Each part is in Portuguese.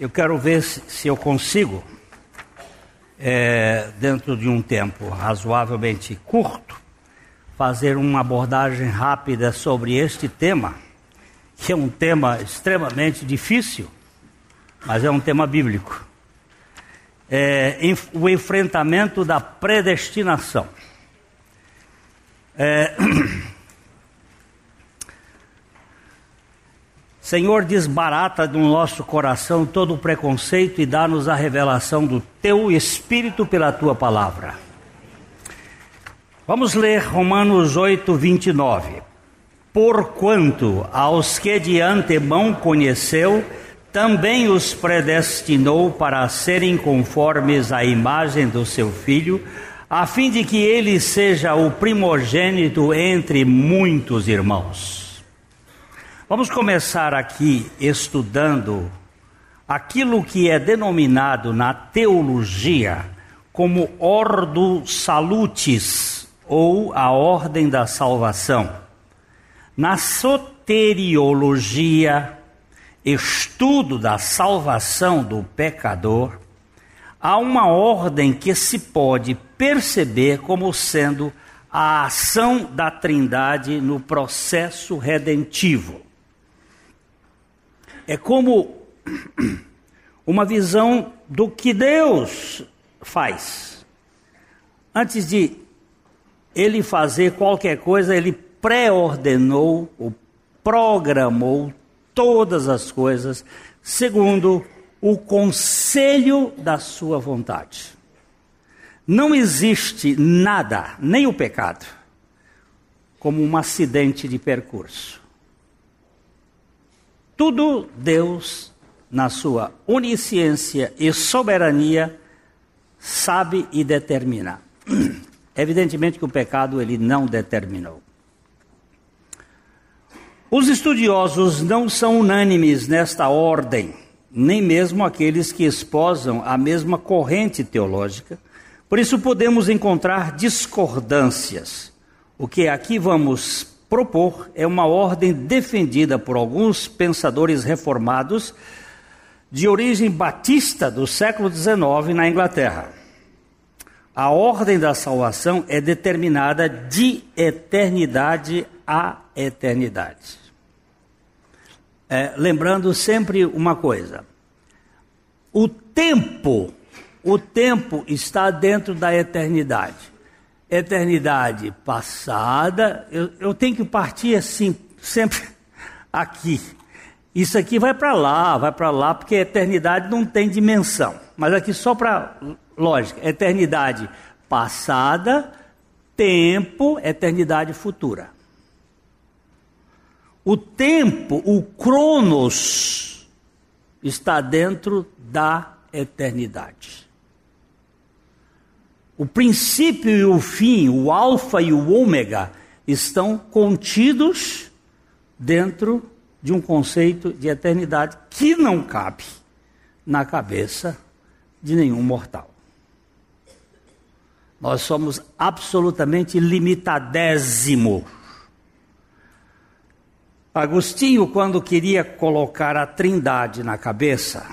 Eu quero ver se eu consigo, é, dentro de um tempo razoavelmente curto, fazer uma abordagem rápida sobre este tema, que é um tema extremamente difícil, mas é um tema bíblico. É, o enfrentamento da predestinação. É, Senhor, desbarata do nosso coração todo o preconceito e dá-nos a revelação do teu Espírito pela tua palavra. Vamos ler Romanos 8, 29. Porquanto aos que de antemão conheceu, também os predestinou para serem conformes à imagem do seu filho, a fim de que ele seja o primogênito entre muitos irmãos. Vamos começar aqui estudando aquilo que é denominado na teologia como ordo salutis ou a ordem da salvação. Na soteriologia, estudo da salvação do pecador, há uma ordem que se pode perceber como sendo a ação da Trindade no processo redentivo é como uma visão do que Deus faz. Antes de ele fazer qualquer coisa, ele pré-ordenou ou programou todas as coisas segundo o conselho da sua vontade. Não existe nada, nem o pecado, como um acidente de percurso. Tudo Deus, na sua onisciência e soberania, sabe e determina. Evidentemente que o pecado ele não determinou. Os estudiosos não são unânimes nesta ordem, nem mesmo aqueles que esposam a mesma corrente teológica. Por isso podemos encontrar discordâncias. O que aqui vamos propor é uma ordem defendida por alguns pensadores reformados de origem batista do século XIX na Inglaterra. A ordem da salvação é determinada de eternidade a eternidade. É, lembrando sempre uma coisa: o tempo, o tempo está dentro da eternidade eternidade passada, eu, eu tenho que partir assim, sempre aqui. Isso aqui vai para lá, vai para lá, porque a eternidade não tem dimensão. Mas aqui só para lógica, eternidade passada, tempo, eternidade futura. O tempo, o cronos, está dentro da eternidade. O princípio e o fim, o alfa e o ômega, estão contidos dentro de um conceito de eternidade que não cabe na cabeça de nenhum mortal. Nós somos absolutamente limitadésimo. Agostinho, quando queria colocar a trindade na cabeça,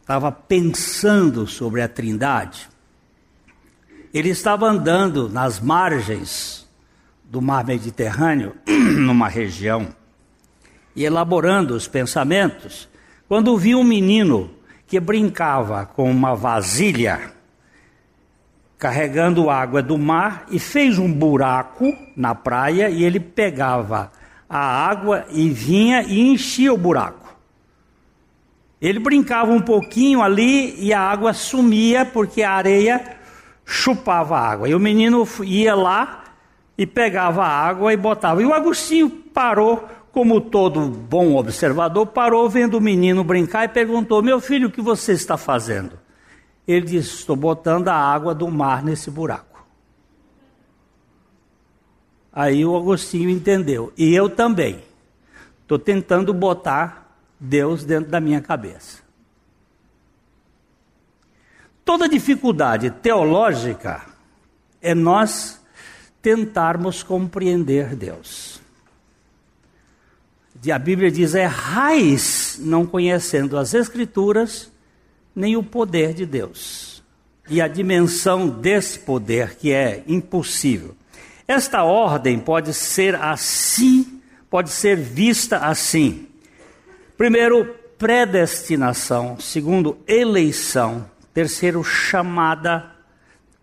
estava pensando sobre a trindade ele estava andando nas margens do mar Mediterrâneo, numa região, e elaborando os pensamentos, quando viu um menino que brincava com uma vasilha, carregando água do mar, e fez um buraco na praia, e ele pegava a água e vinha e enchia o buraco. Ele brincava um pouquinho ali e a água sumia porque a areia chupava água. E o menino ia lá e pegava a água e botava. E o Agostinho parou, como todo bom observador, parou vendo o menino brincar e perguntou: Meu filho, o que você está fazendo? Ele disse: Estou botando a água do mar nesse buraco. Aí o Agostinho entendeu. E eu também. Estou tentando botar Deus dentro da minha cabeça. Toda dificuldade teológica é nós tentarmos compreender Deus. A Bíblia diz: é raiz não conhecendo as Escrituras nem o poder de Deus. E a dimensão desse poder que é impossível. Esta ordem pode ser assim, pode ser vista assim. Primeiro, predestinação. Segundo, eleição. Terceiro, chamada.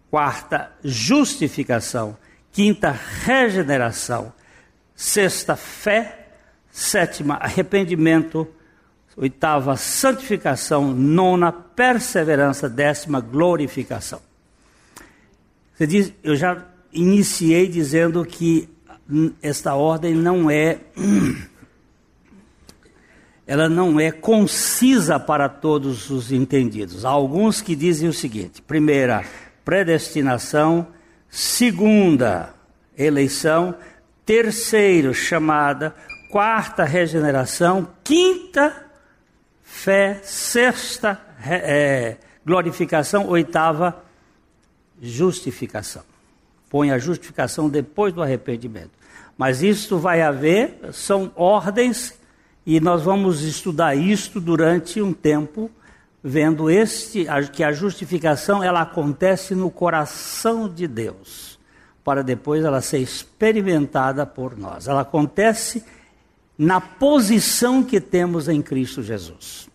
Quarta, justificação. Quinta, regeneração. Sexta, fé. Sétima, arrependimento. Oitava, santificação. Nona, perseverança. Décima, glorificação. Você diz, eu já iniciei dizendo que esta ordem não é ela não é concisa para todos os entendidos. Há alguns que dizem o seguinte: primeira, predestinação, segunda, eleição, terceiro, chamada, quarta, regeneração, quinta, fé, sexta, é, glorificação, oitava, justificação. Põe a justificação depois do arrependimento. Mas isto vai haver, são ordens e nós vamos estudar isto durante um tempo, vendo este que a justificação ela acontece no coração de Deus, para depois ela ser experimentada por nós. Ela acontece na posição que temos em Cristo Jesus.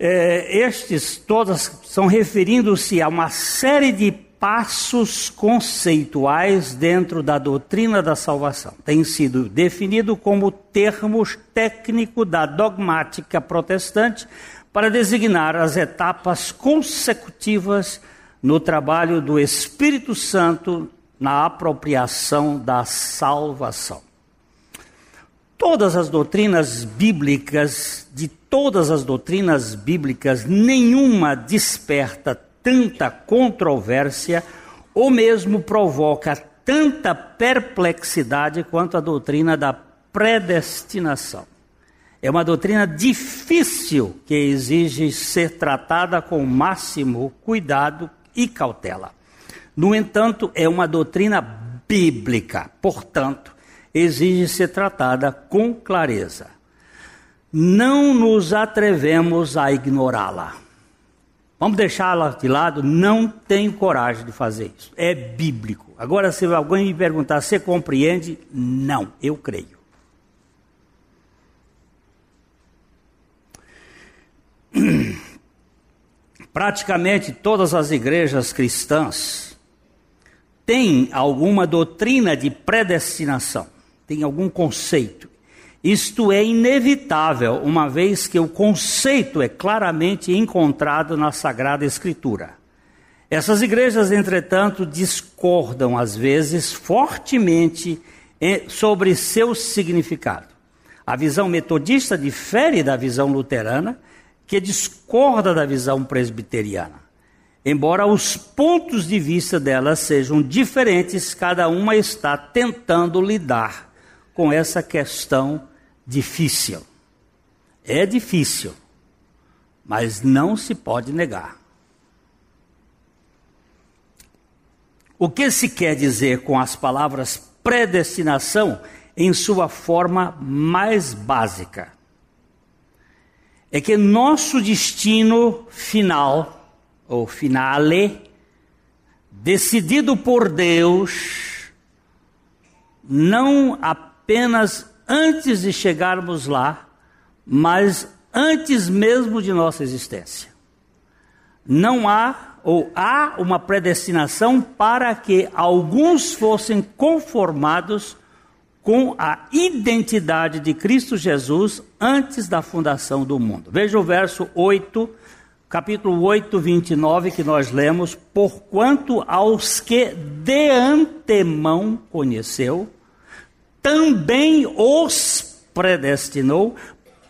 É, estes todas são referindo-se a uma série de passos conceituais dentro da doutrina da salvação. Tem sido definido como termos técnico da dogmática protestante para designar as etapas consecutivas no trabalho do Espírito Santo na apropriação da salvação. Todas as doutrinas bíblicas, de todas as doutrinas bíblicas, nenhuma desperta tanta controvérsia ou mesmo provoca tanta perplexidade quanto a doutrina da predestinação. É uma doutrina difícil que exige ser tratada com o máximo cuidado e cautela. No entanto, é uma doutrina bíblica, portanto, exige ser tratada com clareza. Não nos atrevemos a ignorá-la. Vamos deixá-la de lado? Não tenho coragem de fazer isso. É bíblico. Agora, se alguém me perguntar, você compreende? Não, eu creio. Praticamente todas as igrejas cristãs têm alguma doutrina de predestinação, tem algum conceito. Isto é inevitável, uma vez que o conceito é claramente encontrado na Sagrada Escritura. Essas igrejas, entretanto, discordam às vezes fortemente eh, sobre seu significado. A visão metodista difere da visão luterana, que discorda da visão presbiteriana. Embora os pontos de vista delas sejam diferentes, cada uma está tentando lidar com essa questão difícil. É difícil, mas não se pode negar. O que se quer dizer com as palavras predestinação em sua forma mais básica? É que nosso destino final, ou finale, decidido por Deus, não apenas apenas antes de chegarmos lá, mas antes mesmo de nossa existência. Não há ou há uma predestinação para que alguns fossem conformados com a identidade de Cristo Jesus antes da fundação do mundo. Veja o verso 8, capítulo 8, 29, que nós lemos: Porquanto aos que de antemão conheceu, também os predestinou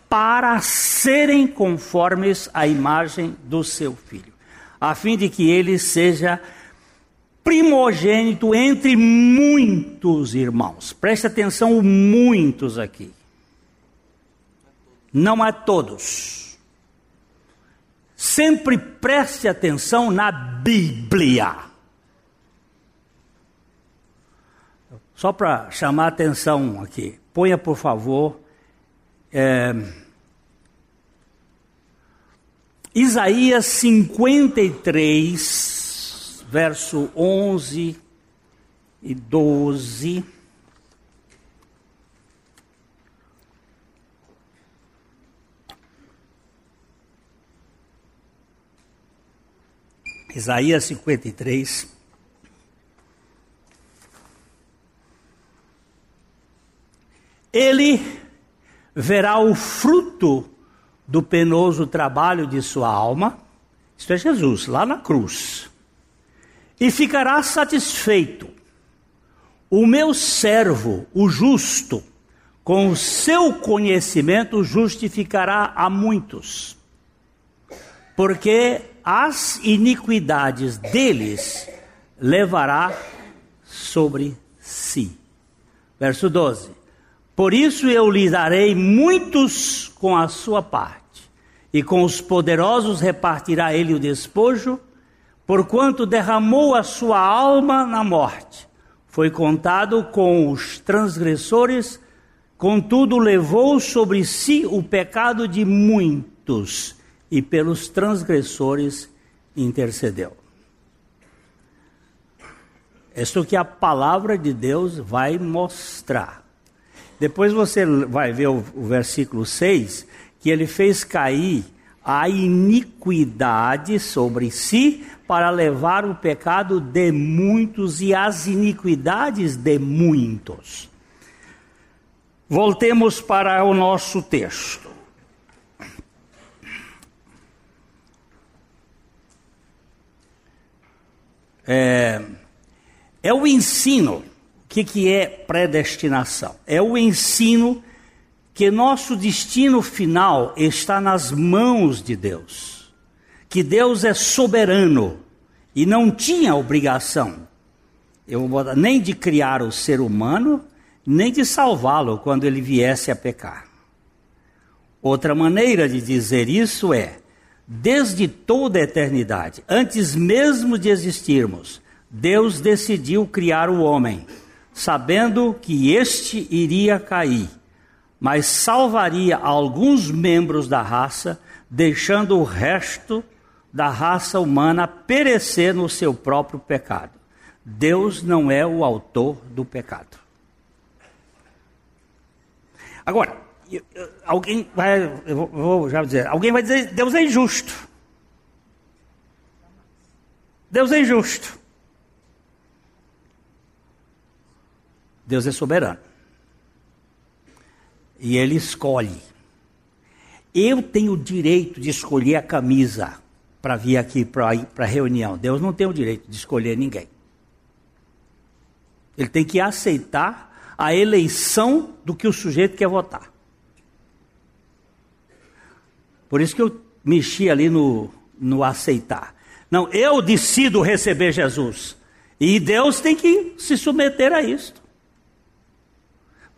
para serem conformes à imagem do seu filho, a fim de que ele seja primogênito entre muitos irmãos. Preste atenção, muitos aqui. Não a todos. Sempre preste atenção na Bíblia. Só para chamar a atenção aqui, ponha por favor é, Isaías 53, verso 11 e 12. Isaías 53. Ele verá o fruto do penoso trabalho de sua alma, isto é Jesus, lá na cruz, e ficará satisfeito. O meu servo, o justo, com o seu conhecimento justificará a muitos, porque as iniquidades deles levará sobre si. Verso 12: Por isso eu lhe darei muitos com a sua parte, e com os poderosos repartirá ele o despojo, porquanto derramou a sua alma na morte. Foi contado com os transgressores, contudo levou sobre si o pecado de muitos e pelos transgressores intercedeu. Isso que a palavra de Deus vai mostrar. Depois você vai ver o, o versículo 6, que ele fez cair a iniquidade sobre si para levar o pecado de muitos e as iniquidades de muitos. Voltemos para o nosso texto. É, é o ensino. O que, que é predestinação? É o ensino que nosso destino final está nas mãos de Deus. Que Deus é soberano e não tinha obrigação nem de criar o ser humano, nem de salvá-lo quando ele viesse a pecar. Outra maneira de dizer isso é: Desde toda a eternidade, antes mesmo de existirmos, Deus decidiu criar o homem, sabendo que este iria cair, mas salvaria alguns membros da raça, deixando o resto da raça humana perecer no seu próprio pecado. Deus não é o autor do pecado. Agora, alguém vai, eu vou já dizer, alguém vai dizer, Deus é injusto. Deus é injusto. Deus é soberano. E Ele escolhe. Eu tenho o direito de escolher a camisa para vir aqui para a reunião. Deus não tem o direito de escolher ninguém. Ele tem que aceitar a eleição do que o sujeito quer votar. Por isso que eu mexi ali no, no aceitar. Não, eu decido receber Jesus. E Deus tem que se submeter a isto.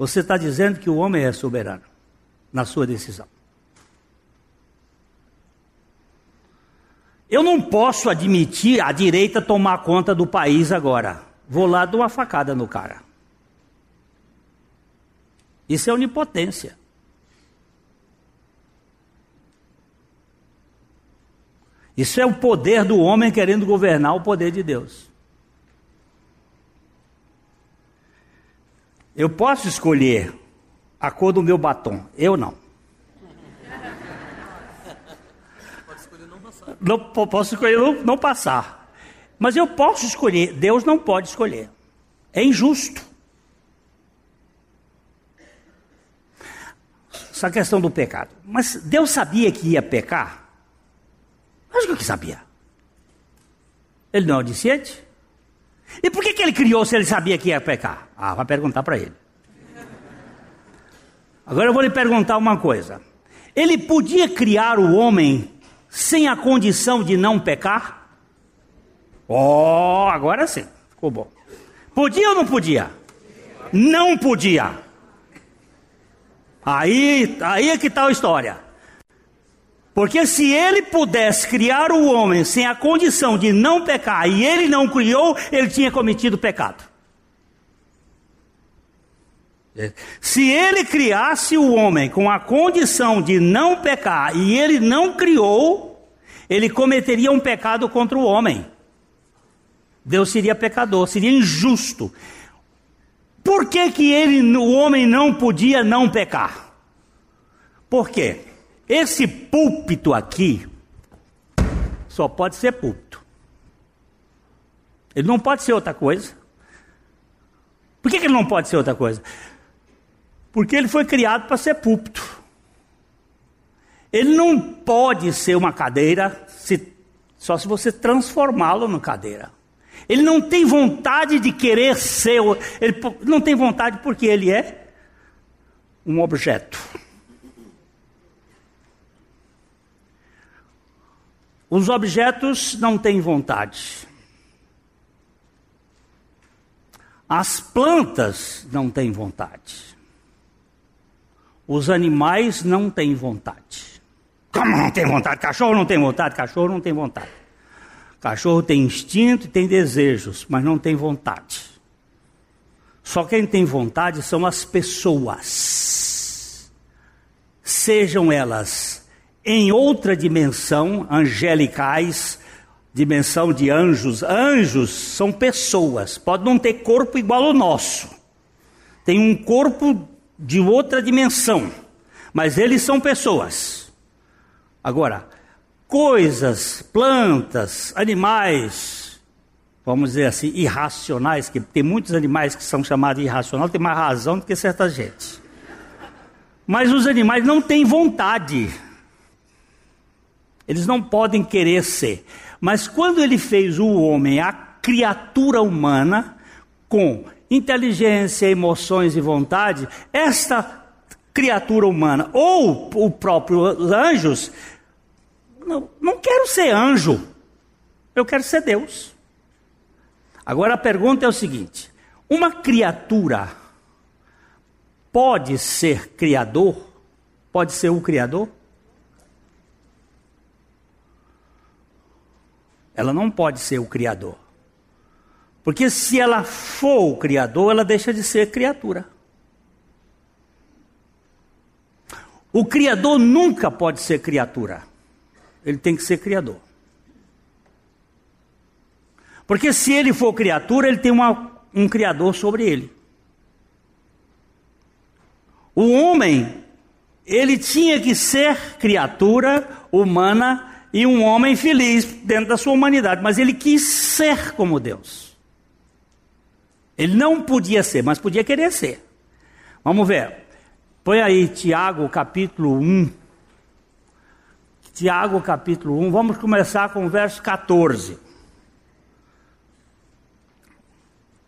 Você está dizendo que o homem é soberano na sua decisão. Eu não posso admitir a direita tomar conta do país agora. Vou lá dar uma facada no cara. Isso é onipotência. Isso é o poder do homem querendo governar o poder de Deus. Eu posso escolher a cor do meu batom, eu não. Pode escolher não passar. Posso escolher não, não passar. Mas eu posso escolher, Deus não pode escolher. É injusto. Essa questão do pecado. Mas Deus sabia que ia pecar? Lógico que sabia. Ele não é onisciente? E por que, que ele criou se ele sabia que ia pecar? Ah, vai perguntar para ele. Agora eu vou lhe perguntar uma coisa. Ele podia criar o homem sem a condição de não pecar? Oh, agora sim, ficou bom. Podia ou não podia? Não podia. Aí, aí é que está a história. Porque se ele pudesse criar o homem sem a condição de não pecar e ele não criou, ele tinha cometido pecado. Se ele criasse o homem com a condição de não pecar e ele não criou, ele cometeria um pecado contra o homem. Deus seria pecador, seria injusto. Por que, que ele, o homem não podia não pecar? Por quê? Esse púlpito aqui só pode ser púlpito. Ele não pode ser outra coisa. Por que, que ele não pode ser outra coisa? Porque ele foi criado para ser púlpito. Ele não pode ser uma cadeira se, só se você transformá-lo numa cadeira. Ele não tem vontade de querer ser, ele não tem vontade porque ele é um objeto. Os objetos não têm vontade. As plantas não têm vontade. Os animais não têm vontade. Como não tem vontade? Cachorro não tem vontade? Cachorro não tem vontade. Cachorro tem instinto e tem desejos, mas não tem vontade. Só quem tem vontade são as pessoas. Sejam elas em outra dimensão, angelicais, dimensão de anjos. Anjos são pessoas, pode não ter corpo igual ao nosso. Tem um corpo de outra dimensão, mas eles são pessoas. Agora, coisas, plantas, animais, vamos dizer assim, irracionais, que tem muitos animais que são chamados irracionais, tem mais razão do que certa gente. Mas os animais não têm vontade. Eles não podem querer ser. Mas quando ele fez o homem, a criatura humana, com inteligência, emoções e vontade, esta criatura humana, ou o próprio anjos, não, não quero ser anjo, eu quero ser Deus. Agora a pergunta é o seguinte: uma criatura pode ser criador? Pode ser o criador? Ela não pode ser o Criador. Porque se ela for o Criador, ela deixa de ser criatura. O Criador nunca pode ser criatura. Ele tem que ser Criador. Porque se ele for criatura, ele tem uma, um Criador sobre ele. O homem, ele tinha que ser criatura humana e um homem feliz dentro da sua humanidade, mas ele quis ser como Deus. Ele não podia ser, mas podia querer ser. Vamos ver. Põe aí Tiago capítulo 1. Tiago capítulo 1, vamos começar com o verso 14.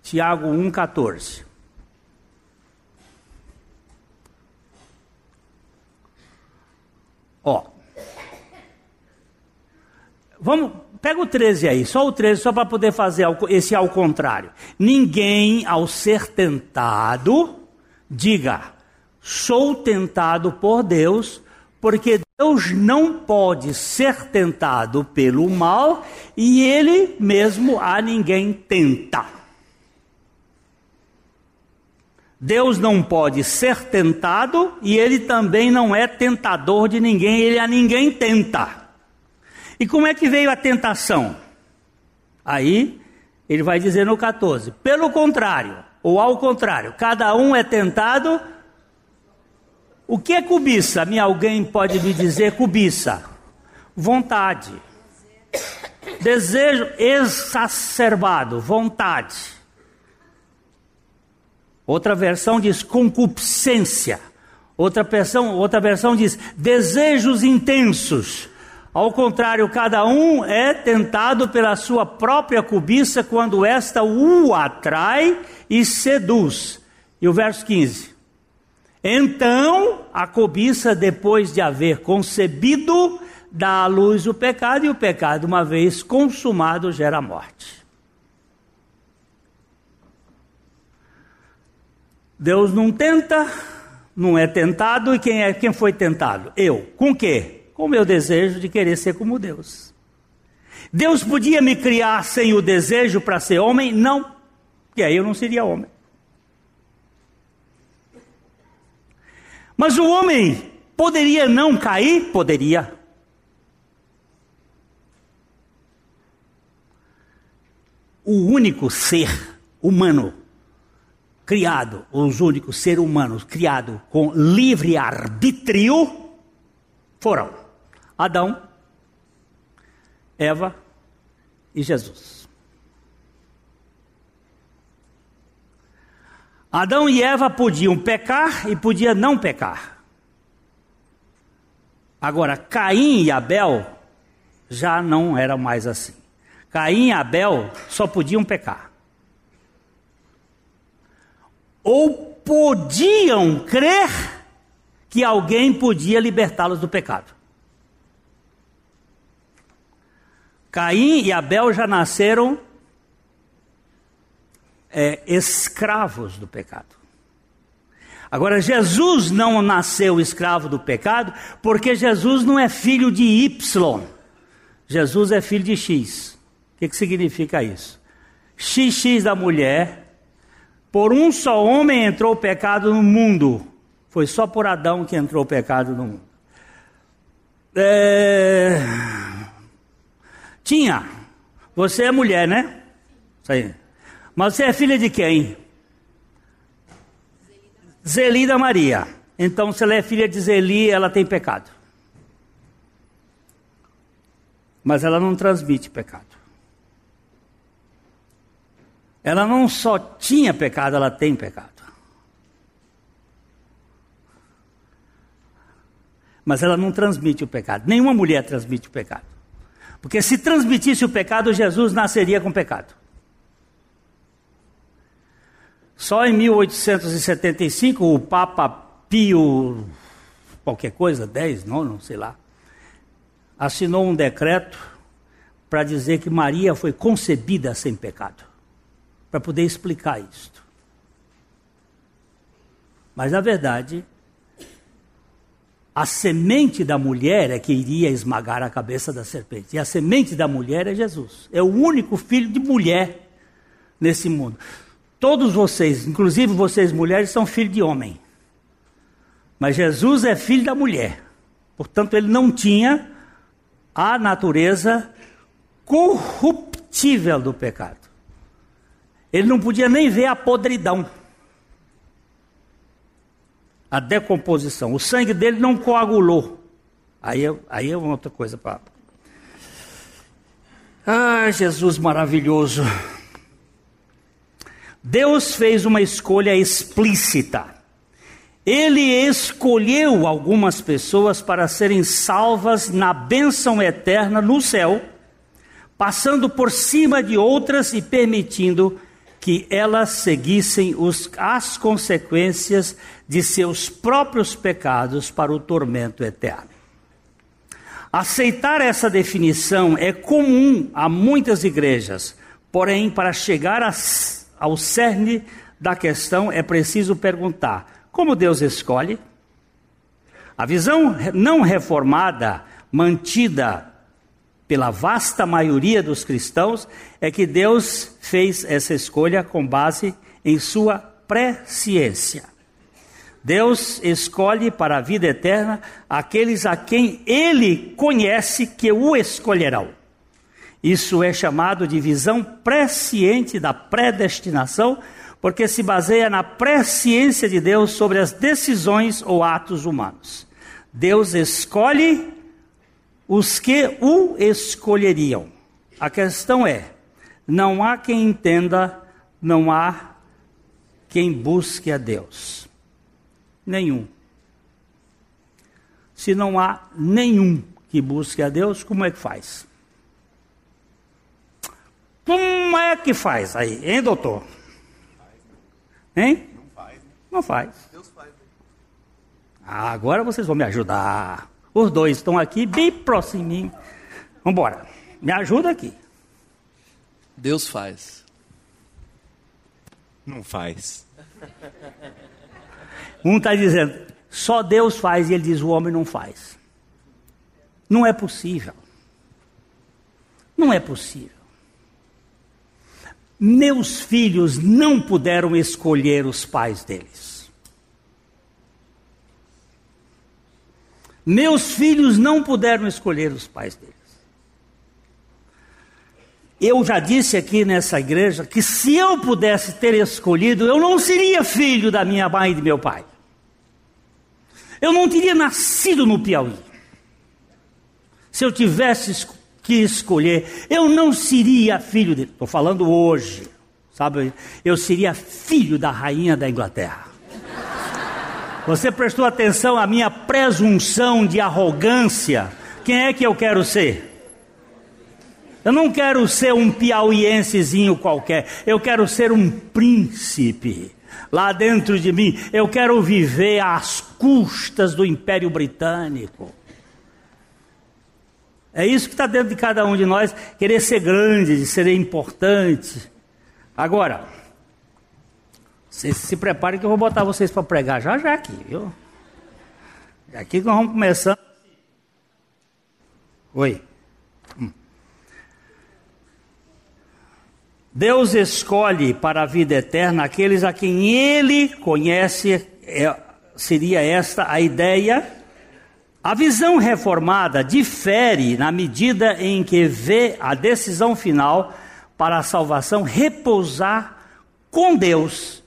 Tiago 1, 14. Ó, Vamos, pega o 13 aí, só o 13, só para poder fazer esse ao contrário. Ninguém, ao ser tentado, diga, sou tentado por Deus, porque Deus não pode ser tentado pelo mal e Ele mesmo a ninguém tenta. Deus não pode ser tentado e Ele também não é tentador de ninguém, Ele a ninguém tenta. E como é que veio a tentação? Aí ele vai dizer no 14: pelo contrário, ou ao contrário, cada um é tentado. O que é cobiça? Me alguém pode me dizer cobiça? Vontade. Desejo exacerbado, vontade. Outra versão diz concupiscência. Outra versão, outra versão diz desejos intensos. Ao contrário, cada um é tentado pela sua própria cobiça quando esta o atrai e seduz. E o verso 15. Então, a cobiça, depois de haver concebido, dá à luz o pecado, e o pecado, uma vez consumado, gera morte. Deus não tenta, não é tentado, e quem é quem foi tentado? Eu. Com quê? com o meu desejo de querer ser como Deus. Deus podia me criar sem o desejo para ser homem? Não, e aí eu não seria homem. Mas o homem poderia não cair? Poderia. O único ser humano criado, os únicos seres humanos criados com livre arbítrio foram Adão, Eva e Jesus. Adão e Eva podiam pecar e podiam não pecar. Agora, Caim e Abel já não era mais assim. Caim e Abel só podiam pecar. Ou podiam crer que alguém podia libertá-los do pecado. Caim e Abel já nasceram é, escravos do pecado. Agora, Jesus não nasceu escravo do pecado, porque Jesus não é filho de Y. Jesus é filho de X que, que significa isso? XX da mulher, por um só homem entrou o pecado no mundo. Foi só por Adão que entrou o pecado no mundo. É... Tinha. Você é mulher, né? Isso aí. Mas você é filha de quem? Zelida Maria. Então, se ela é filha de Zeli, ela tem pecado. Mas ela não transmite pecado. Ela não só tinha pecado, ela tem pecado. Mas ela não transmite o pecado. Nenhuma mulher transmite o pecado. Porque se transmitisse o pecado, Jesus nasceria com pecado. Só em 1875 o Papa Pio, qualquer coisa, 10, não, sei lá, assinou um decreto para dizer que Maria foi concebida sem pecado para poder explicar isto. Mas na verdade, a semente da mulher é que iria esmagar a cabeça da serpente. E a semente da mulher é Jesus. É o único filho de mulher nesse mundo. Todos vocês, inclusive vocês mulheres, são filhos de homem. Mas Jesus é filho da mulher. Portanto, ele não tinha a natureza corruptível do pecado. Ele não podia nem ver a podridão, a decomposição. O sangue dele não coagulou. Aí, é, aí é outra coisa para. Ah, Jesus maravilhoso. Deus fez uma escolha explícita. Ele escolheu algumas pessoas para serem salvas na bênção eterna no céu, passando por cima de outras e permitindo que elas seguissem os, as consequências de seus próprios pecados para o tormento eterno. Aceitar essa definição é comum a muitas igrejas, porém, para chegar a, ao cerne da questão é preciso perguntar: como Deus escolhe? A visão não reformada, mantida pela vasta maioria dos cristãos, é que Deus fez essa escolha com base em sua presciência. Deus escolhe para a vida eterna aqueles a quem Ele conhece que o escolherão. Isso é chamado de visão presciente da predestinação, porque se baseia na presciência de Deus sobre as decisões ou atos humanos. Deus escolhe os que o escolheriam. A questão é: não há quem entenda, não há quem busque a Deus. Nenhum. Se não há nenhum que busque a Deus, como é que faz? Como é que faz aí, hein, doutor? Hein? Não faz. Não faz. Deus faz. Ah, agora vocês vão me ajudar. Os dois estão aqui bem próximos. Vamos embora. Me ajuda aqui. Deus faz. Não faz. Um está dizendo, só Deus faz, e ele diz, o homem não faz. Não é possível. Não é possível. Meus filhos não puderam escolher os pais deles. Meus filhos não puderam escolher os pais deles. Eu já disse aqui nessa igreja que se eu pudesse ter escolhido, eu não seria filho da minha mãe e de meu pai. Eu não teria nascido no Piauí. Se eu tivesse que escolher, eu não seria filho dele. Estou falando hoje, sabe? Eu seria filho da rainha da Inglaterra. Você prestou atenção à minha presunção de arrogância? Quem é que eu quero ser? Eu não quero ser um piauiensezinho qualquer, eu quero ser um príncipe. Lá dentro de mim, eu quero viver às custas do Império Britânico. É isso que está dentro de cada um de nós, querer ser grande, de ser importante. Agora, vocês se preparem que eu vou botar vocês para pregar já já aqui, viu? É aqui que nós vamos começando. Oi. Hum. Deus escolhe para a vida eterna aqueles a quem Ele conhece, é, seria esta a ideia. A visão reformada difere na medida em que vê a decisão final para a salvação repousar com Deus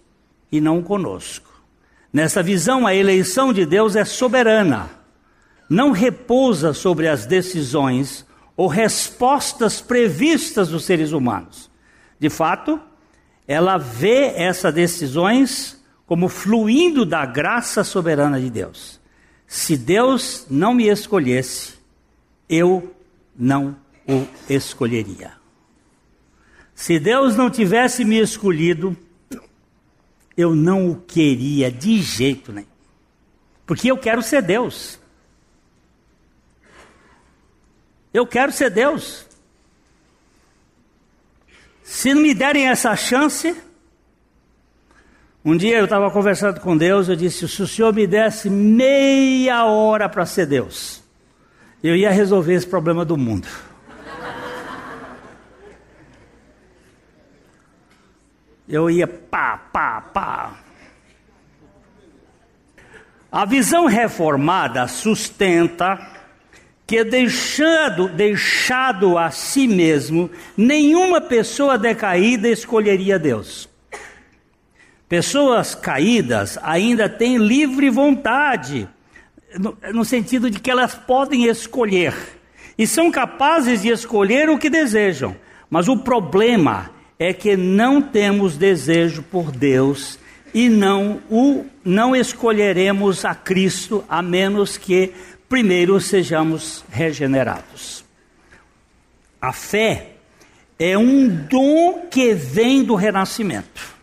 e não conosco. Nessa visão, a eleição de Deus é soberana, não repousa sobre as decisões ou respostas previstas dos seres humanos. De fato, ela vê essas decisões como fluindo da graça soberana de Deus. Se Deus não me escolhesse, eu não o escolheria. Se Deus não tivesse me escolhido, eu não o queria de jeito nenhum. Porque eu quero ser Deus. Eu quero ser Deus. Se não me derem essa chance, um dia eu estava conversando com Deus, eu disse: se o Senhor me desse meia hora para ser Deus, eu ia resolver esse problema do mundo. Eu ia pá, pá, pá. A visão reformada sustenta que deixando, deixado a si mesmo, nenhuma pessoa decaída escolheria Deus. Pessoas caídas ainda têm livre vontade, no, no sentido de que elas podem escolher e são capazes de escolher o que desejam. Mas o problema é que não temos desejo por Deus e não o não escolheremos a Cristo a menos que primeiro sejamos regenerados. A fé é um dom que vem do renascimento.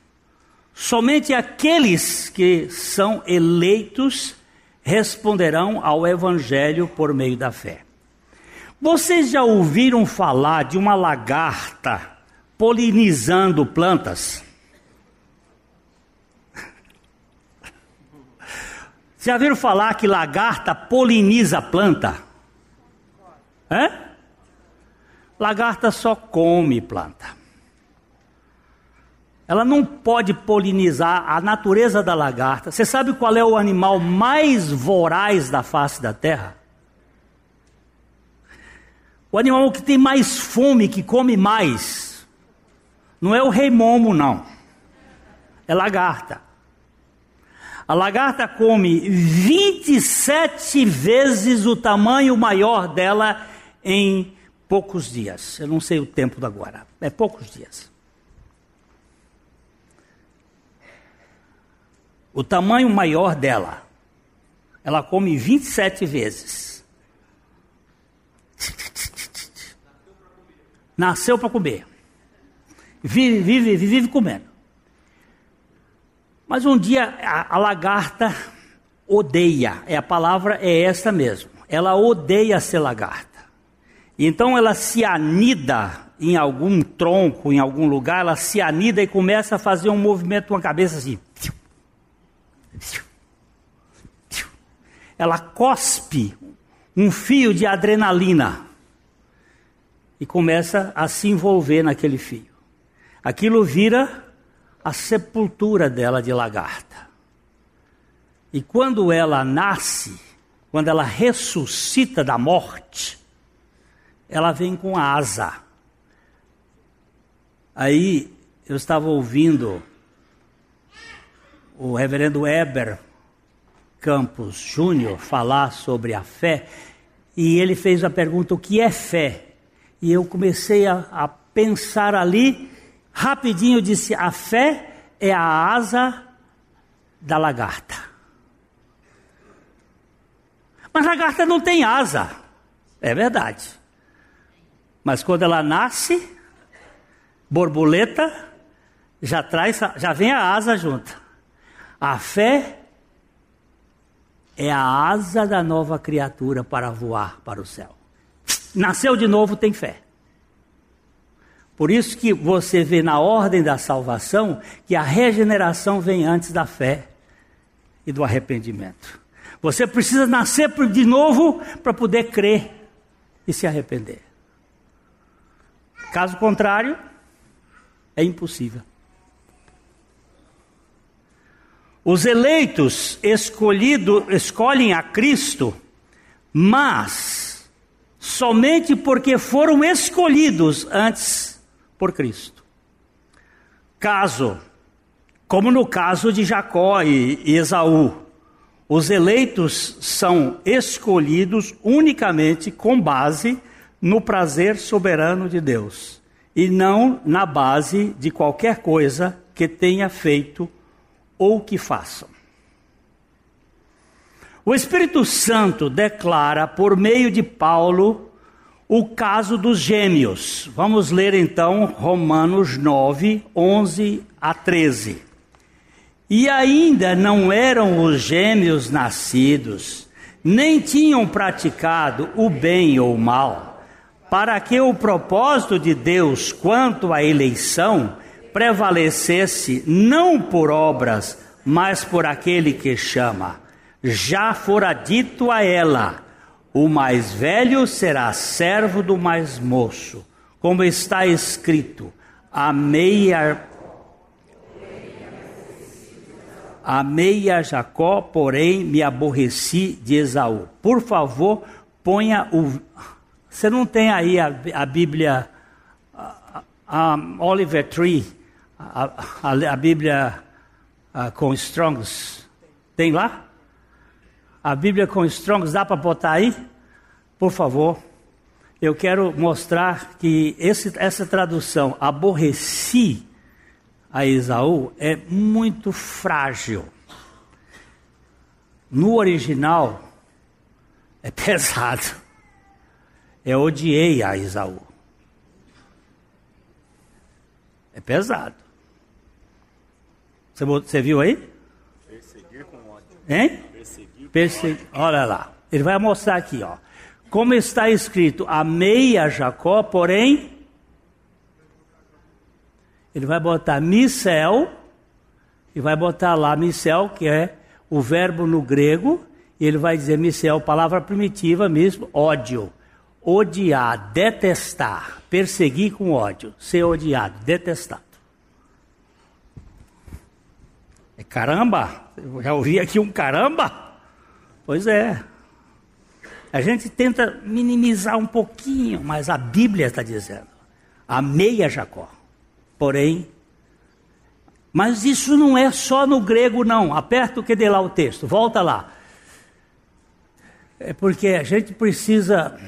Somente aqueles que são eleitos responderão ao evangelho por meio da fé. Vocês já ouviram falar de uma lagarta polinizando plantas. Já viram falar que lagarta poliniza planta? Hã? Lagarta só come planta. Ela não pode polinizar a natureza da lagarta. Você sabe qual é o animal mais voraz da face da terra? O animal que tem mais fome, que come mais. Não é o rei momo, não. É lagarta. A lagarta come 27 vezes o tamanho maior dela em poucos dias. Eu não sei o tempo da agora. É poucos dias. O tamanho maior dela. Ela come 27 vezes. Nasceu para comer. Vive, vive, vive comendo. Mas um dia a, a lagarta odeia, é a palavra é essa mesmo. Ela odeia ser lagarta. Então ela se anida em algum tronco, em algum lugar, ela se anida e começa a fazer um movimento com a cabeça assim. Ela cospe um fio de adrenalina e começa a se envolver naquele fio. Aquilo vira a sepultura dela de lagarta. E quando ela nasce, quando ela ressuscita da morte, ela vem com asa. Aí eu estava ouvindo o reverendo Eber Campos Júnior falar sobre a fé e ele fez a pergunta: o que é fé? E eu comecei a, a pensar ali, rapidinho disse: a fé é a asa da lagarta. Mas lagarta não tem asa, é verdade. Mas quando ela nasce, borboleta, já traz, já vem a asa junto. A fé é a asa da nova criatura para voar para o céu. Nasceu de novo, tem fé. Por isso que você vê na ordem da salvação que a regeneração vem antes da fé e do arrependimento. Você precisa nascer de novo para poder crer e se arrepender. Caso contrário, é impossível. Os eleitos escolhidos escolhem a Cristo, mas somente porque foram escolhidos antes por Cristo. Caso, como no caso de Jacó e Esaú, os eleitos são escolhidos unicamente com base no prazer soberano de Deus e não na base de qualquer coisa que tenha feito ou que façam. O Espírito Santo declara por meio de Paulo o caso dos gêmeos. Vamos ler então Romanos 9, 11 a 13. E ainda não eram os gêmeos nascidos, nem tinham praticado o bem ou o mal, para que o propósito de Deus quanto à eleição prevalecesse não por obras, mas por aquele que chama. Já fora dito a ela: o mais velho será servo do mais moço, como está escrito: amei a, amei a Jacó, porém me aborreci de Esaú. Por favor, ponha o. Você não tem aí a, a Bíblia a, a Oliver Tree? a, a, Bíblia com Strongs. Tem lá? A Bíblia com Strongs, dá para botar aí? Por favor. Eu quero mostrar que esse, essa tradução, aborreci a Esaú, é muito frágil. No original, é pesado. Eu odiei a Esaú. É pesado. Você, você viu aí? Perseguir com ódio. Hein? Perseguir. Olha lá. Ele vai mostrar aqui, ó. Como está escrito, amei a Jacó, porém. Ele vai botar Micel, e vai botar lá Micel, que é o verbo no grego, e ele vai dizer Micel, palavra primitiva mesmo, ódio. Odiar, detestar, perseguir com ódio, ser odiado, detestado. É caramba? Eu já ouvi aqui um caramba? Pois é. A gente tenta minimizar um pouquinho, mas a Bíblia está dizendo: amei a Jacó. Porém, mas isso não é só no grego, não. Aperta o que dê lá o texto, volta lá. É porque a gente precisa.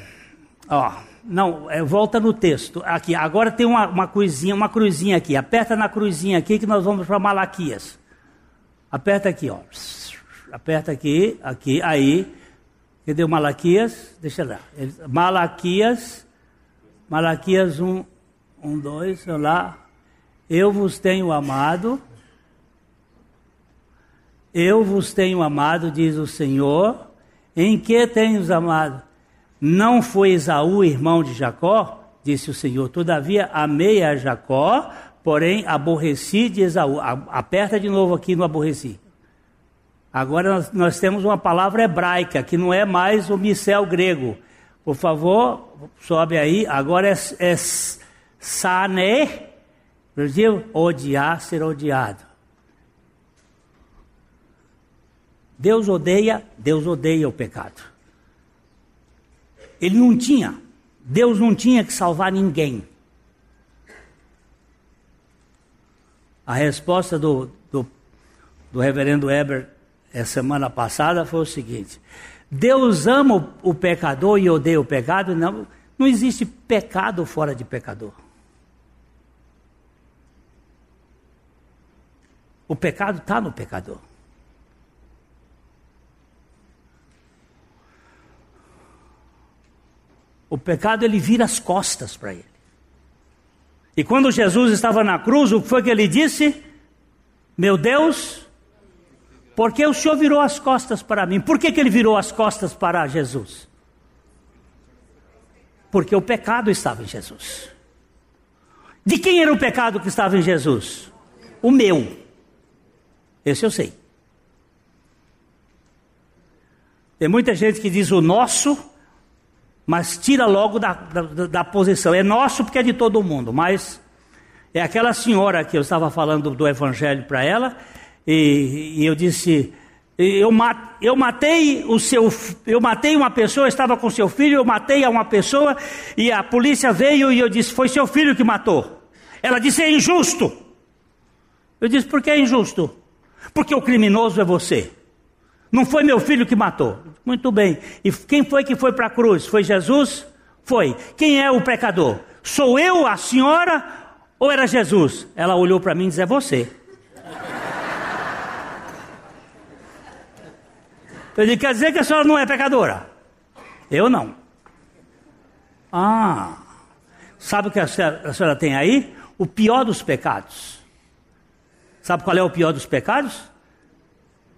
Ó, não, é, volta no texto. Aqui, agora tem uma, uma cruzinha, uma cruzinha aqui. Aperta na cruzinha aqui que nós vamos para Malaquias. Aperta aqui, ó. Aperta aqui, aqui, aí. Cadê Malaquias? Deixa lá. Malaquias, Malaquias 1, 1, 2, olha lá. Eu vos tenho amado. Eu vos tenho amado, diz o Senhor. Em que tenho amado? Não foi Esaú irmão de Jacó? Disse o Senhor. Todavia amei a Jacó, porém aborreci de Esaú. Aperta de novo aqui no aborreci. Agora nós, temos uma palavra hebraica, que não é mais o micel grego. Por favor, sobe aí. Agora é, é viu? odiar, ser odiado. Deus odeia, Deus odeia o pecado. Ele não tinha, Deus não tinha que salvar ninguém. A resposta do, do, do reverendo Eber a eh, semana passada foi o seguinte: Deus ama o pecador e odeia o pecado? Não, não existe pecado fora de pecador. O pecado está no pecador. O pecado ele vira as costas para ele. E quando Jesus estava na cruz, o que foi que ele disse? Meu Deus, por que o Senhor virou as costas para mim? Por que, que ele virou as costas para Jesus? Porque o pecado estava em Jesus. De quem era o pecado que estava em Jesus? O meu. Esse eu sei. Tem muita gente que diz o nosso, mas tira logo da, da, da, posição. É nosso porque é de todo mundo, mas é aquela senhora que eu estava falando do evangelho para ela, e, e, eu disse. Eu, eu matei o seu, eu matei uma pessoa, estava com seu filho, eu matei a uma pessoa e a polícia veio e eu disse, foi seu filho que matou. Ela disse, é injusto. Eu disse, por que é injusto? Porque o criminoso é você. Não foi meu filho que matou. Muito bem. E quem foi que foi para a cruz? Foi Jesus? Foi. Quem é o pecador? Sou eu, a senhora, ou era Jesus? Ela olhou para mim e disse: É você. Eu disse: Quer dizer que a senhora não é pecadora? Eu não. Ah, sabe o que a senhora, a senhora tem aí? O pior dos pecados. Sabe qual é o pior dos pecados?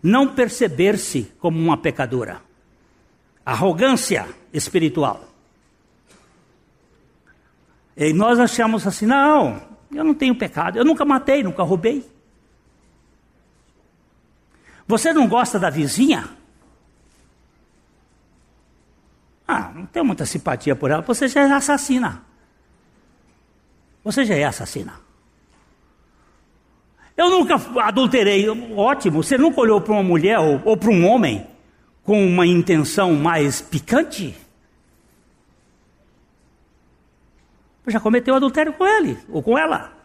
Não perceber-se como uma pecadora. Arrogância espiritual. E nós achamos assim: não, eu não tenho pecado, eu nunca matei, nunca roubei. Você não gosta da vizinha? Ah, não tenho muita simpatia por ela, você já é assassina. Você já é assassina. Eu nunca adulterei. Ótimo, você nunca olhou para uma mulher ou, ou para um homem com uma intenção mais picante? Já cometeu adultério com ele ou com ela.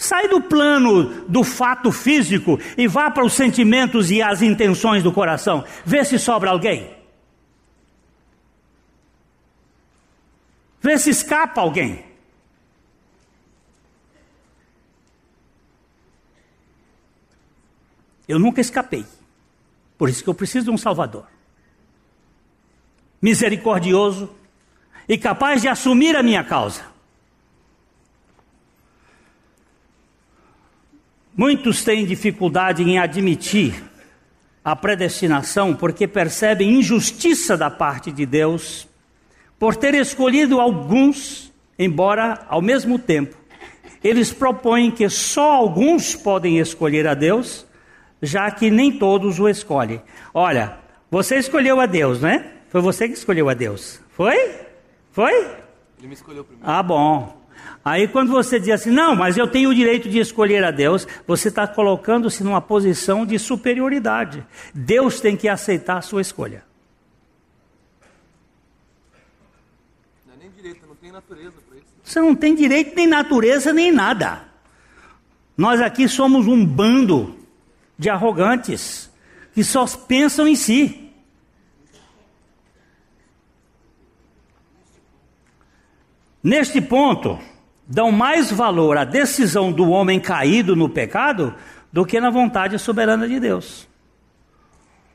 Sai do plano do fato físico e vá para os sentimentos e as intenções do coração. Vê se sobra alguém. Vê se escapa alguém. Eu nunca escapei. Por isso que eu preciso de um Salvador. Misericordioso e capaz de assumir a minha causa. Muitos têm dificuldade em admitir a predestinação porque percebem injustiça da parte de Deus por ter escolhido alguns, embora ao mesmo tempo eles propõem que só alguns podem escolher a Deus já que nem todos o escolhem. Olha, você escolheu a Deus, né? Foi você que escolheu a Deus. Foi? Foi? Ele me escolheu primeiro. Ah, bom. Aí quando você diz assim, não, mas eu tenho o direito de escolher a Deus, você está colocando-se numa posição de superioridade. Deus tem que aceitar a sua escolha. Não é nem direito, não tem natureza para isso. Você não tem direito nem natureza nem nada. Nós aqui somos um bando de arrogantes que só pensam em si. Neste ponto, dão mais valor à decisão do homem caído no pecado do que na vontade soberana de Deus.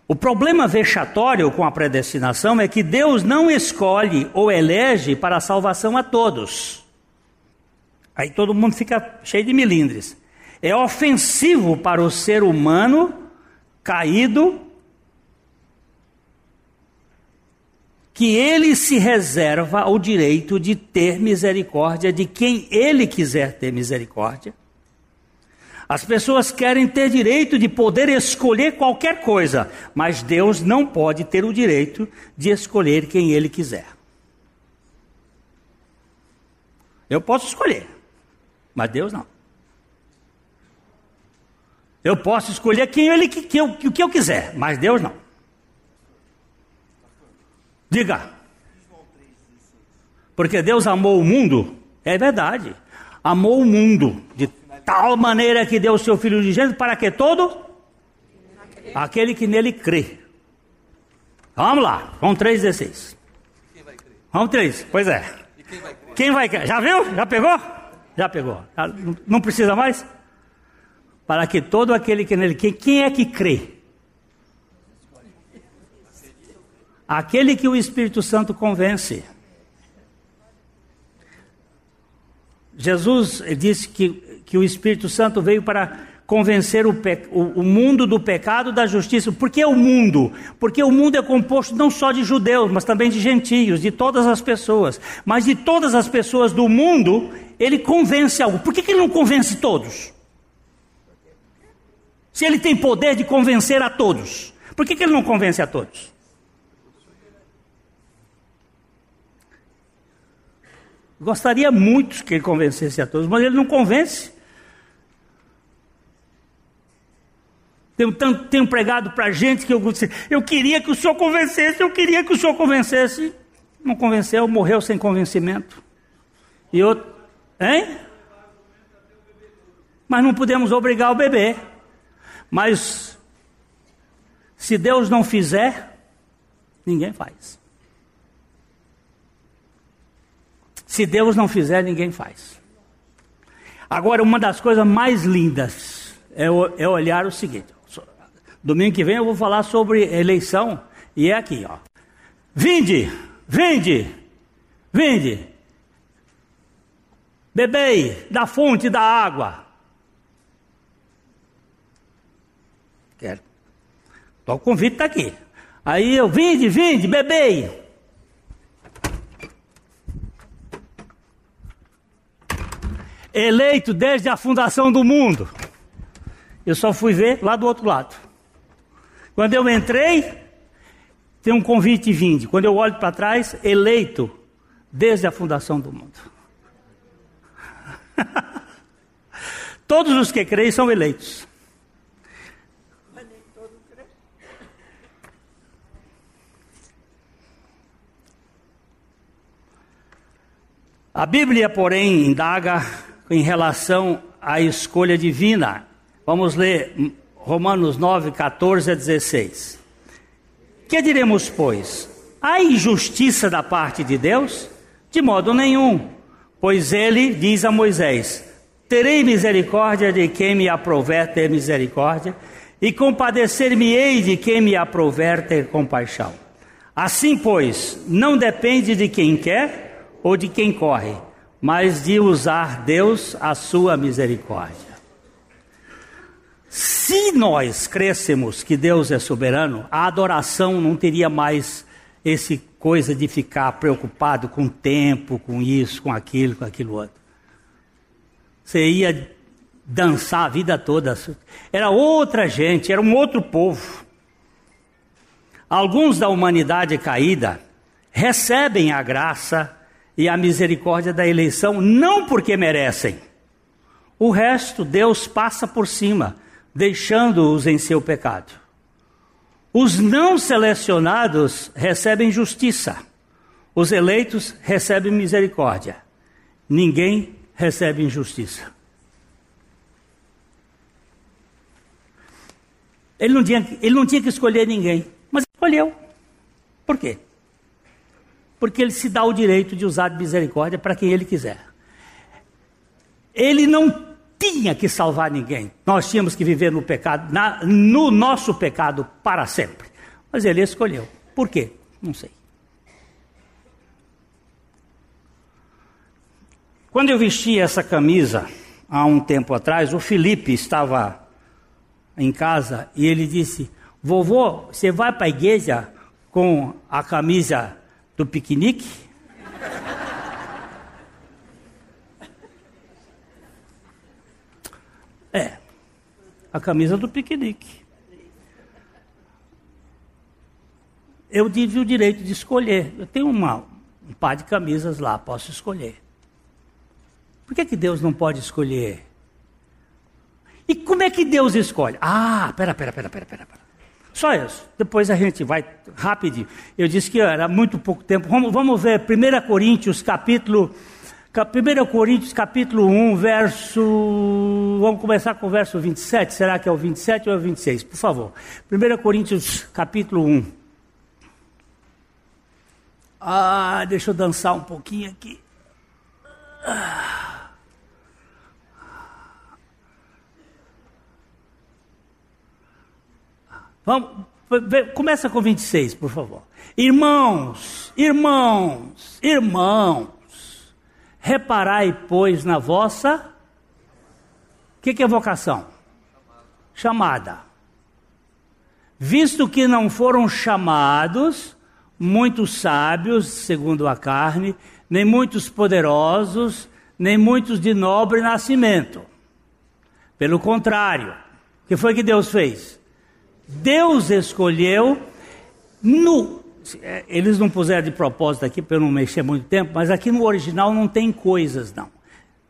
O problema vexatório com a predestinação é que Deus não escolhe ou elege para a salvação a todos. Aí todo mundo fica cheio de milindres é ofensivo para o ser humano caído que ele se reserva o direito de ter misericórdia de quem ele quiser ter misericórdia. As pessoas querem ter direito de poder escolher qualquer coisa, mas Deus não pode ter o direito de escolher quem ele quiser. Eu posso escolher, mas Deus não. Eu posso escolher quem ele que, que que eu quiser, mas Deus não. Diga. Porque Deus amou o mundo, é verdade. amou o mundo de tal maneira que deu o seu Filho de Gênesis para que todo aquele que nele crê. Vamos lá, João 3,16. Vamos 3, pois é. Quem vai crer? Já viu? Já pegou? Já pegou. Não precisa mais? Para que todo aquele que nele. Quem, quem é que crê? Aquele que o Espírito Santo convence. Jesus disse que, que o Espírito Santo veio para convencer o, o, o, mundo do pecado, da justiça. Por que o mundo? Porque o mundo é composto não só de judeus, mas também de gentios, de todas as pessoas. Mas de todas as pessoas do mundo, ele convence algo. Por que, que ele não convence todos? Se ele tem poder de convencer a todos, por que, que ele não convence a todos? Gostaria muito que ele convencesse a todos, mas ele não convence. Tenho, tanto, tenho pregado para gente que eu, eu queria que o senhor convencesse, eu queria que o senhor convencesse. Não convenceu, morreu sem convencimento. E outro, hein? Mas não podemos obrigar o bebê. Mas se Deus não fizer, ninguém faz. Se Deus não fizer, ninguém faz. Agora, uma das coisas mais lindas é, é olhar o seguinte: domingo que vem eu vou falar sobre eleição, e é aqui, ó. Vinde, vinde, vinde, bebei da fonte da água. Quero. Então, o convite está aqui. Aí eu, vinde, vinde, bebei. Eleito desde a fundação do mundo. Eu só fui ver lá do outro lado. Quando eu entrei, tem um convite vinde. Quando eu olho para trás, eleito desde a fundação do mundo. Todos os que creem são eleitos. A Bíblia, porém, indaga em relação à escolha divina. Vamos ler Romanos 9, 14 a 16. Que diremos, pois? Há injustiça da parte de Deus? De modo nenhum, pois ele diz a Moisés: Terei misericórdia de quem me aprover ter misericórdia, e compadecer-me-ei de quem me aprover ter compaixão. Assim, pois, não depende de quem quer ou de quem corre, mas de usar Deus a sua misericórdia. Se nós crescêssemos que Deus é soberano, a adoração não teria mais esse coisa de ficar preocupado com tempo, com isso, com aquilo, com aquilo outro. Você ia dançar a vida toda. Era outra gente, era um outro povo. Alguns da humanidade caída recebem a graça e a misericórdia da eleição, não porque merecem. O resto, Deus passa por cima, deixando-os em seu pecado. Os não selecionados recebem justiça, os eleitos recebem misericórdia. Ninguém recebe injustiça. Ele não, tinha, ele não tinha que escolher ninguém, mas escolheu. Por quê? Porque ele se dá o direito de usar de misericórdia para quem ele quiser. Ele não tinha que salvar ninguém. Nós tínhamos que viver no pecado, na, no nosso pecado para sempre. Mas ele escolheu. Por quê? Não sei. Quando eu vesti essa camisa há um tempo atrás, o Felipe estava em casa e ele disse: Vovô, você vai para a igreja com a camisa do piquenique. É, a camisa do piquenique. Eu tive o direito de escolher. Eu tenho uma, um par de camisas lá, posso escolher. Por que, que Deus não pode escolher? E como é que Deus escolhe? Ah, pera, pera, pera, pera, pera. pera. Só isso. Depois a gente vai rapidinho. Eu disse que era muito pouco tempo. Vamos, vamos ver 1 Coríntios capítulo, 1 Coríntios capítulo 1, verso. Vamos começar com o verso 27. Será que é o 27 ou é o 26? Por favor. 1 Coríntios capítulo 1. Ah, deixa eu dançar um pouquinho aqui. Ah. Vamos, começa com 26, por favor. Irmãos, irmãos, irmãos Reparai, pois, na vossa. O que, que é vocação? Chamada. Visto que não foram chamados muitos sábios, segundo a carne, nem muitos poderosos, nem muitos de nobre nascimento. Pelo contrário, o que foi que Deus fez? Deus escolheu no é, eles não puseram de propósito aqui para eu não mexer muito tempo, mas aqui no original não tem coisas, não.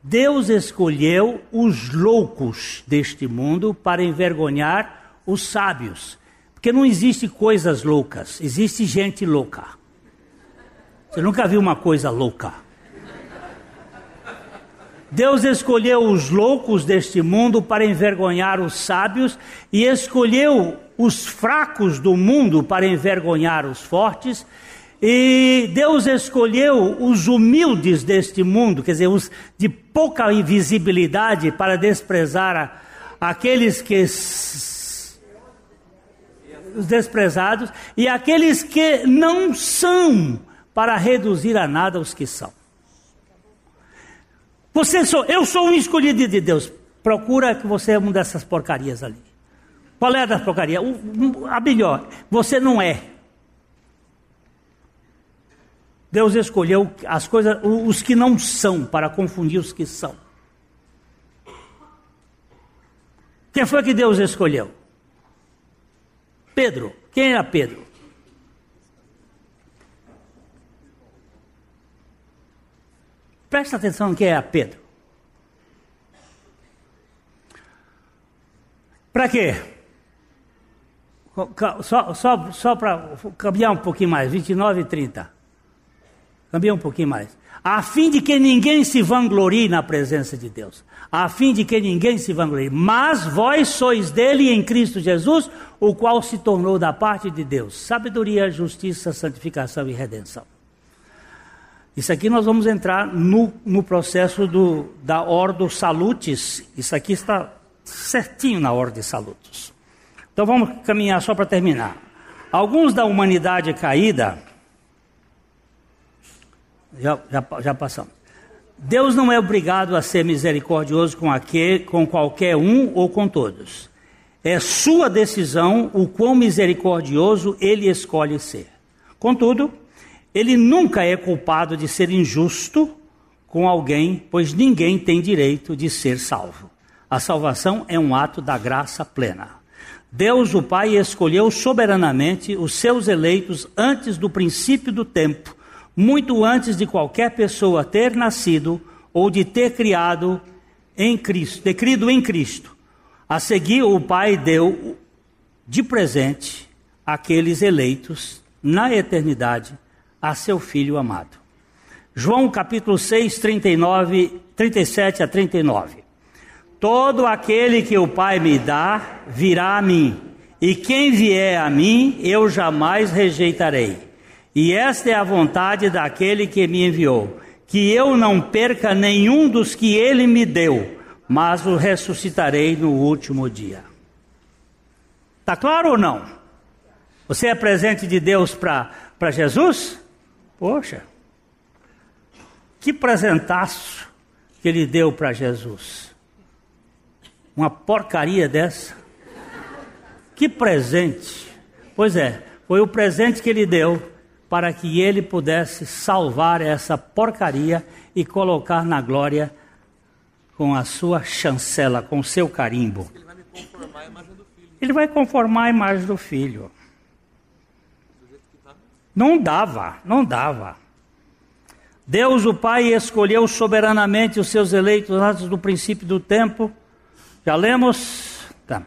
Deus escolheu os loucos deste mundo para envergonhar os sábios. Porque não existe coisas loucas, existe gente louca. Você nunca viu uma coisa louca? Deus escolheu os loucos deste mundo para envergonhar os sábios e escolheu os fracos do mundo para envergonhar os fortes. E Deus escolheu os humildes deste mundo, quer dizer, os de pouca visibilidade, para desprezar aqueles que os desprezados e aqueles que não são, para reduzir a nada os que são. Você sou, eu sou um escolhido de Deus. Procura que você é uma dessas porcarias ali. Qual é a das porcarias? A melhor, você não é. Deus escolheu as coisas, os que não são, para confundir os que são. Quem foi que Deus escolheu? Pedro. Quem era Pedro? Presta atenção no que é Pedro. Para quê? Só, só, só para cambiar um pouquinho mais, 29 e 30. Cambiar um pouquinho mais. A fim de que ninguém se vanglorie na presença de Deus. A fim de que ninguém se vanglorie. Mas vós sois dele em Cristo Jesus, o qual se tornou da parte de Deus. Sabedoria, justiça, santificação e redenção. Isso aqui nós vamos entrar no, no processo do, da Ordo Salutis. Isso aqui está certinho na Ordem Salutis. Então vamos caminhar só para terminar. Alguns da humanidade caída, já, já, já passamos. Deus não é obrigado a ser misericordioso com, aquele, com qualquer um ou com todos. É sua decisão o quão misericordioso ele escolhe ser. Contudo, ele nunca é culpado de ser injusto com alguém, pois ninguém tem direito de ser salvo. A salvação é um ato da graça plena. Deus, o Pai, escolheu soberanamente os seus eleitos antes do princípio do tempo, muito antes de qualquer pessoa ter nascido ou de ter criado em Cristo, ter crido em Cristo. A seguir, o Pai deu de presente aqueles eleitos na eternidade a seu Filho amado. João capítulo 6, 39, 37 a 39. Todo aquele que o Pai me dá, virá a mim, e quem vier a mim, eu jamais rejeitarei. E esta é a vontade daquele que me enviou, que eu não perca nenhum dos que ele me deu, mas o ressuscitarei no último dia. Está claro ou não? Você é presente de Deus para Jesus? Poxa, que presentaço que ele deu para Jesus uma porcaria dessa? Que presente! Pois é, foi o presente que ele deu para que ele pudesse salvar essa porcaria e colocar na glória com a sua chancela, com o seu carimbo. Ele vai conformar a imagem do filho. Não dava, não dava. Deus, o Pai, escolheu soberanamente os seus eleitos antes do princípio do tempo já lemos? Tá.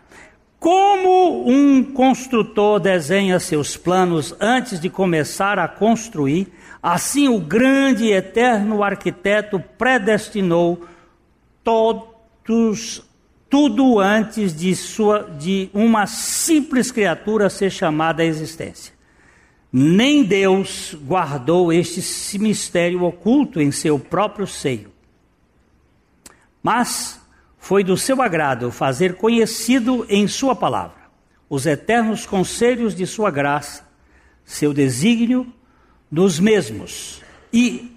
Como um construtor desenha seus planos antes de começar a construir, Assim, o grande e eterno arquiteto predestinou todos, tudo antes de, sua, de uma simples criatura ser chamada à existência. Nem Deus guardou este mistério oculto em seu próprio seio. Mas foi do seu agrado fazer conhecido em Sua palavra os eternos conselhos de Sua graça, seu desígnio dos mesmos e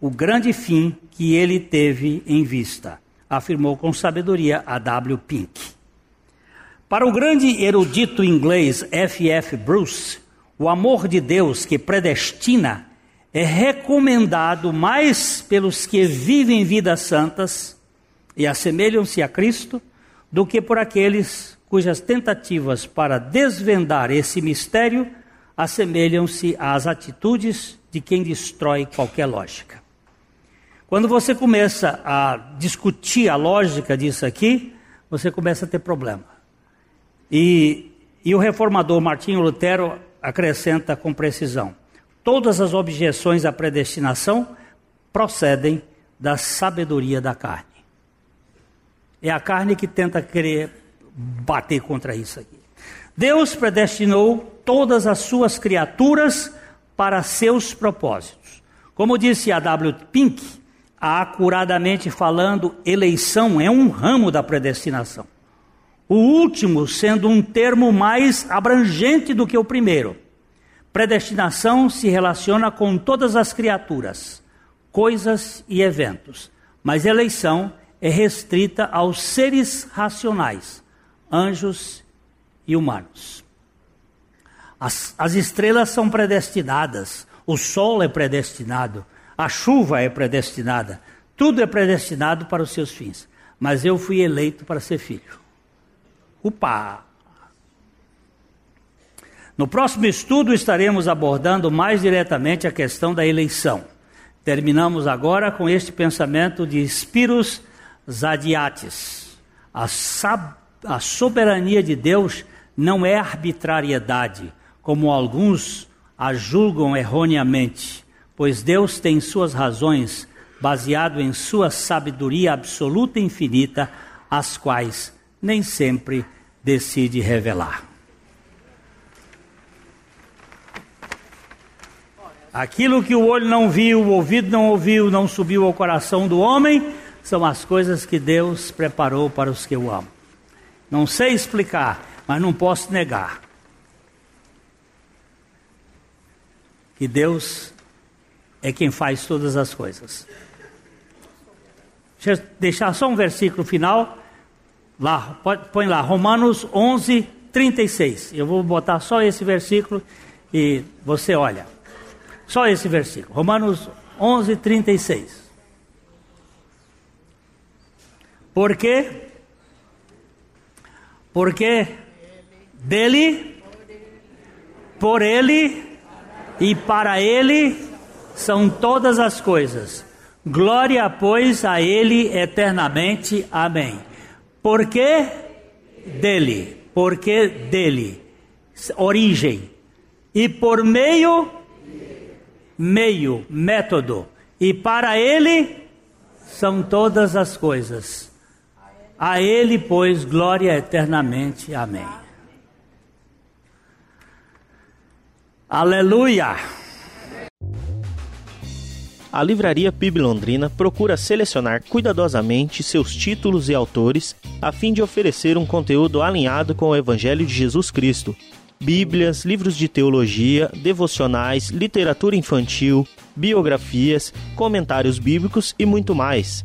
o grande fim que ele teve em vista, afirmou com sabedoria a W. Pink. Para o grande erudito inglês F. F. Bruce, o amor de Deus que predestina é recomendado mais pelos que vivem vidas santas e assemelham-se a Cristo do que por aqueles cujas tentativas para desvendar esse mistério assemelham-se às atitudes de quem destrói qualquer lógica. Quando você começa a discutir a lógica disso aqui, você começa a ter problema. E, e o reformador Martinho Lutero acrescenta com precisão: todas as objeções à predestinação procedem da sabedoria da carne. É a carne que tenta querer bater contra isso aqui. Deus predestinou todas as suas criaturas para seus propósitos. Como disse a W. Pink, acuradamente falando, eleição é um ramo da predestinação. O último sendo um termo mais abrangente do que o primeiro. Predestinação se relaciona com todas as criaturas, coisas e eventos, mas eleição é restrita aos seres racionais, anjos e humanos. As, as estrelas são predestinadas, o sol é predestinado, a chuva é predestinada, tudo é predestinado para os seus fins. Mas eu fui eleito para ser filho. Upa! No próximo estudo estaremos abordando mais diretamente a questão da eleição. Terminamos agora com este pensamento de Spiros Zadiates. A, a soberania de Deus não é arbitrariedade, como alguns a julgam erroneamente, pois Deus tem suas razões baseado em sua sabedoria absoluta e infinita, as quais nem sempre decide revelar. Aquilo que o olho não viu, o ouvido não ouviu, não subiu ao coração do homem, são as coisas que Deus preparou para os que o amam. Não sei explicar, mas não posso negar que Deus é quem faz todas as coisas. Deixa eu deixar só um versículo final. Lá, põe lá, Romanos 11, 36. Eu vou botar só esse versículo e você olha. Só esse versículo. Romanos 11, 36. Por quê? Porque dele, por ele? E para ele são todas as coisas. Glória, pois, a ele eternamente. Amém. Porque dele, porque dele, origem, e por meio, meio, método, e para ele são todas as coisas. A ele, pois, glória eternamente. Amém. Aleluia! A Livraria PIB Londrina procura selecionar cuidadosamente seus títulos e autores a fim de oferecer um conteúdo alinhado com o Evangelho de Jesus Cristo. Bíblias, livros de teologia, devocionais, literatura infantil, biografias, comentários bíblicos e muito mais.